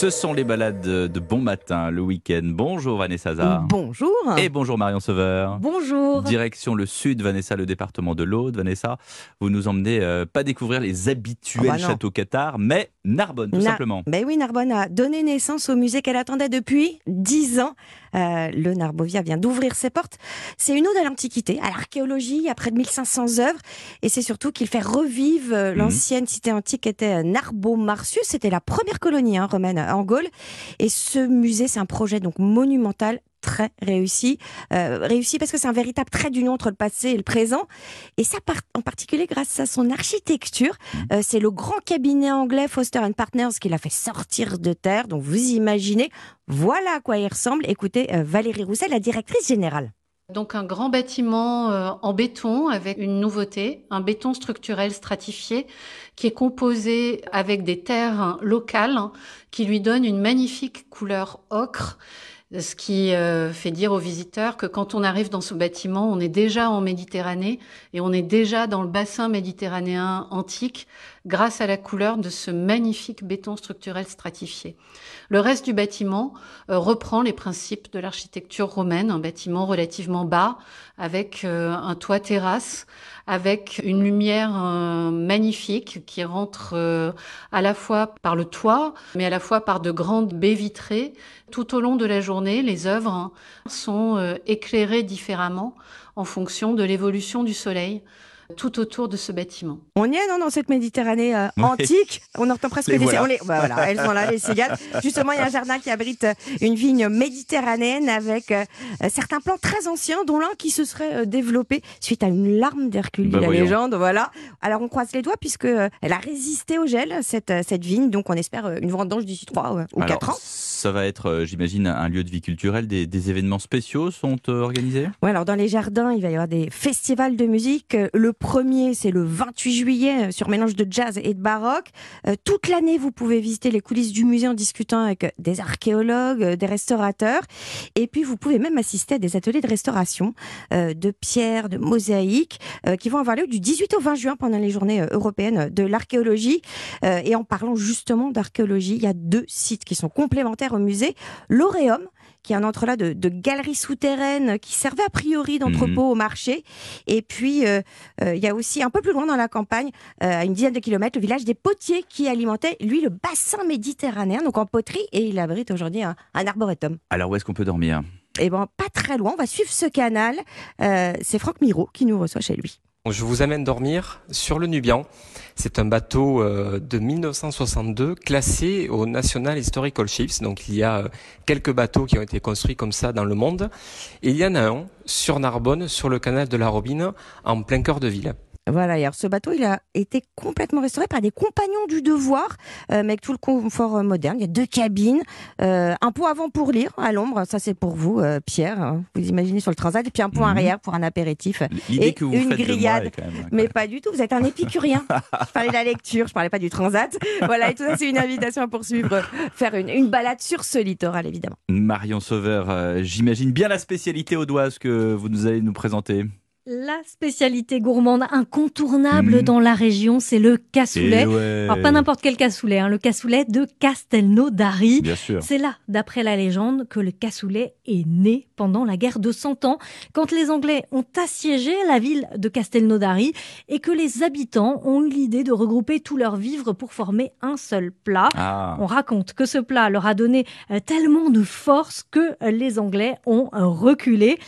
Ce sont les balades de bon matin, le week-end. Bonjour Vanessa Zar. Bonjour. Et bonjour Marion Sauveur. Bonjour. Direction le sud, Vanessa, le département de l'Aude. Vanessa, vous nous emmenez euh, pas découvrir les habituels Oh bah châteaux Qatar, mais Narbonne, tout Na- simplement. Ben oui, Narbonne a donné naissance au musée qu'elle attendait depuis 10 ans. Euh, le Narbovia vient d'ouvrir ses portes. C'est une ode à l'Antiquité, à l'archéologie, a près de 1500 œuvres. Et c'est surtout qu'il fait revivre euh, Mhm. l'ancienne cité antique qui était Narbo-Martius. C'était la première colonie hein, romaine en Gaule. Et ce musée, c'est un projet donc monumental très réussi, Euh, réussi parce que c'est un véritable trait d'union entre le passé et le présent, et ça par- en particulier grâce à son architecture. Euh, c'est le grand cabinet anglais Foster and Partners qui l'a fait sortir de terre, donc vous imaginez, voilà à quoi il ressemble. Écoutez euh, Valérie Rousset, la directrice générale. Donc un grand bâtiment euh, en béton avec une nouveauté, un béton structurel stratifié qui est composé avec des terres locales hein, qui lui donnent une magnifique couleur ocre. Ce qui euh, fait dire aux visiteurs que quand on arrive dans ce bâtiment, on est déjà en Méditerranée et on est déjà dans le bassin méditerranéen antique grâce à la couleur de ce magnifique béton structurel stratifié. Le reste du bâtiment euh, reprend les principes de l'architecture romaine, un bâtiment relativement bas avec euh, un toit terrasse, avec une lumière euh, magnifique qui rentre à la fois par le toit, mais à la fois par de grandes baies vitrées. Tout au long de la journée, les œuvres hein, sont éclairées différemment en fonction de l'évolution du soleil tout autour de ce bâtiment. On y est, non, dans cette Méditerranée euh, Oui. antique? On entend presque Les des voilà. on les- bah, voilà, elles sont là, les cigales. Justement, il y a un jardin qui abrite euh, une vigne méditerranéenne avec euh, certains plants très anciens, dont l'un qui se serait développé suite à une larme d'Hercule, Bah, la voyons. légende. Voilà. Alors, on croise les doigts puisque euh, elle a résisté au gel, cette, cette vigne. Donc, on espère euh, une vendange d'ici 3 ou Alors, 4 ans. Ça va être, euh, j'imagine, un lieu de vie culturelle. Des, des événements spéciaux sont euh, organisés? Ouais, alors dans les jardins, il va y avoir des festivals de musique. Le premier, c'est le 28 juillet, euh, sur mélange de jazz et de baroque. Euh, toute l'année, vous pouvez visiter les coulisses du musée en discutant avec euh, des archéologues, des restaurateurs. Et puis, vous pouvez même assister à des ateliers de restauration euh, de pierres, de mosaïques, euh, qui vont avoir lieu du 18 au 20 juin pendant les journées européennes de l'archéologie. Et en parlant justement d'archéologie, il y a deux sites qui sont complémentaires au musée. L'Auréum, qui est un entrelac de, de galeries souterraines qui servait a priori d'entrepôt au marché. Et puis, euh, euh, il y a aussi un peu plus loin dans la campagne, euh, à une dizaine de kilomètres, le village des Potiers qui alimentait, lui, le bassin méditerranéen, donc en poterie, et il abrite aujourd'hui un, un arboretum. Alors, où est-ce qu'on peut dormir? Et ben, pas très loin, on va suivre ce canal. Euh, C'est Franck Miro qui nous reçoit chez lui. Je vous amène dormir sur le Nubian. C'est un bateau euh, de 1962 classé au National Historical Ships. Donc il y a euh, quelques bateaux qui ont été construits comme ça dans le monde. Il y en a un sur Narbonne, sur le canal de la Robine, en plein cœur de ville. Voilà, et alors ce bateau, il a été complètement restauré par des compagnons du devoir, euh, mais avec tout le confort euh, moderne. Il y a deux cabines, euh, un pont avant pour lire à l'ombre, ça c'est pour vous, Pierre, hein. vous imaginez sur le transat, et puis un pont Mhm. arrière pour un apéritif. Et que vous une grillade. est quand même Mais pas du tout, vous êtes un épicurien. je parlais de la lecture, je parlais pas du transat. Voilà, et tout ça, c'est une invitation à poursuivre, faire une, une balade sur ce littoral, évidemment. Marion Sauveur, j'imagine bien la spécialité audoise que vous nous allez nous présenter. La spécialité gourmande incontournable Mmh. dans la région, c'est le cassoulet. Ouais. Alors pas n'importe quel cassoulet, hein, le cassoulet de Castelnaudary. Bien sûr. C'est là, d'après la légende, que le cassoulet est né pendant la guerre de Cent Ans, quand les Anglais ont assiégé la ville de Castelnaudary et que les habitants ont eu l'idée de regrouper tous leurs vivres pour former un seul plat. Ah. On raconte que ce plat leur a donné euh, tellement de force que euh, les Anglais ont euh, reculé.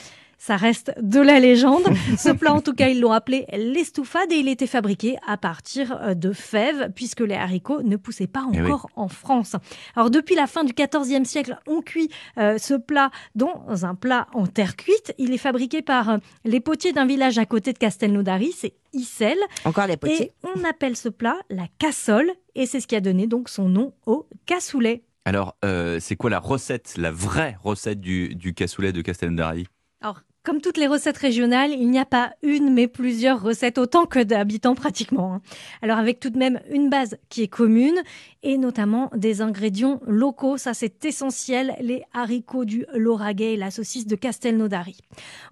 Ça reste de la légende. Ce plat, en tout cas, ils l'ont appelé l'estouffade et il était fabriqué à partir euh, de fèves puisque les haricots ne poussaient pas Eh oui. encore en France. Alors, depuis la fin du XIVe siècle, on cuit euh, ce plat dans un plat en terre cuite. Il est fabriqué par euh, les potiers d'un village à côté de Castelnaudary, c'est Issel. Encore Et potiers. on appelle ce plat la cassole et c'est ce qui a donné donc son nom au cassoulet. Alors, euh, c'est quoi la recette, la vraie recette du, du cassoulet de Castelnaudary? Alors, Comme toutes les recettes régionales, il n'y a pas une mais plusieurs recettes, autant que d'habitants pratiquement. hein. Alors avec tout de même une base qui est commune et notamment des ingrédients locaux, ça c'est essentiel, les haricots du Lauragais et la saucisse de Castelnaudary.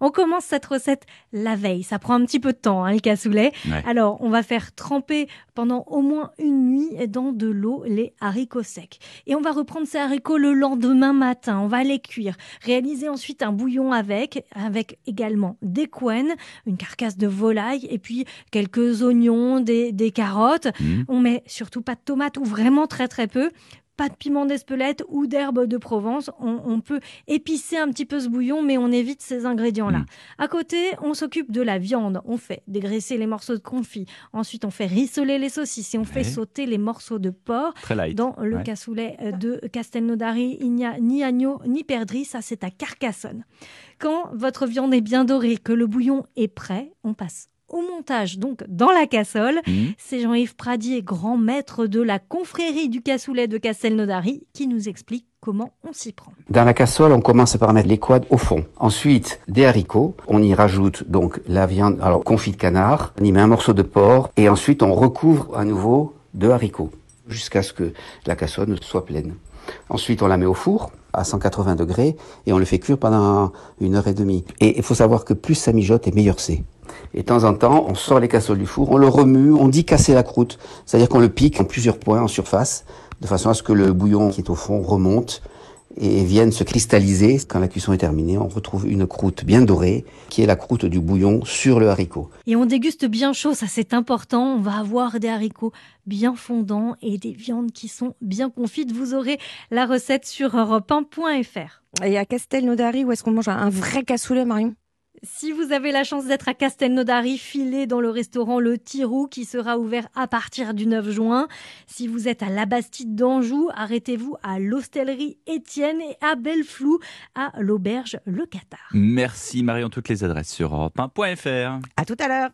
On commence cette recette la veille, ça prend un petit peu de temps hein, le cassoulet. Ouais. Alors on va faire tremper pendant au moins une nuit dans de l'eau les haricots secs. Et on va reprendre ces haricots le lendemain matin, on va les cuire, réaliser ensuite un bouillon avec, avec également des couennes, une carcasse de volaille et puis quelques oignons, des, des carottes. Mhm. On met surtout pas de tomates ou vraiment très très peu. Pas de piment d'Espelette ou d'herbe de Provence. On, on peut épicer un petit peu ce bouillon, mais on évite ces ingrédients-là. Mm. À côté, on s'occupe de la viande. On fait dégraisser les morceaux de confit. Ensuite, on fait rissoler les saucisses et on fait sauter les morceaux de porc. Dans le Ouais. cassoulet euh, de Castelnaudary, il n'y a ni agneau ni perdrix, ça c'est à Carcassonne. Quand votre viande est bien dorée, que le bouillon est prêt, on passe au montage, donc dans la cassole. Mhm. C'est Jean-Yves Pradier, grand maître de la confrérie du cassoulet de Castelnaudary, qui nous explique comment on s'y prend. Dans la casserole, on commence par mettre les quads au fond. Ensuite, des haricots. On y rajoute donc la viande, alors confit de canard. On y met un morceau de porc. Et ensuite, on recouvre à nouveau de haricots jusqu'à ce que la casserole soit pleine. Ensuite, on la met au four à 180 degrés et on le fait cuire pendant une heure et demie. Et il faut savoir que plus ça mijote et meilleur c'est. Et de temps en temps, on sort les casseroles du four, on le remue, on dit casser la croûte. C'est-à-dire qu'on le pique en plusieurs points en surface, de façon à ce que le bouillon qui est au fond remonte et vienne se cristalliser. Quand la cuisson est terminée, on retrouve une croûte bien dorée, qui est la croûte du bouillon sur le haricot. Et on déguste bien chaud, ça c'est important. On va avoir des haricots bien fondants et des viandes qui sont bien confites. Vous aurez la recette sur europe1.fr. Et à Castelnaudary, où est-ce qu'on mange un vrai cassoulet, Marion? Si vous avez la chance d'être à Castelnaudary, filez dans le restaurant Le Tirou qui sera ouvert à partir du 9 juin. Si vous êtes à la Bastide d'Anjou, arrêtez-vous à l'hostellerie Étienne et à Belleflou à l'auberge Le Qatar. Merci Marion, toutes les adresses sur europe1.fr. À tout à l'heure.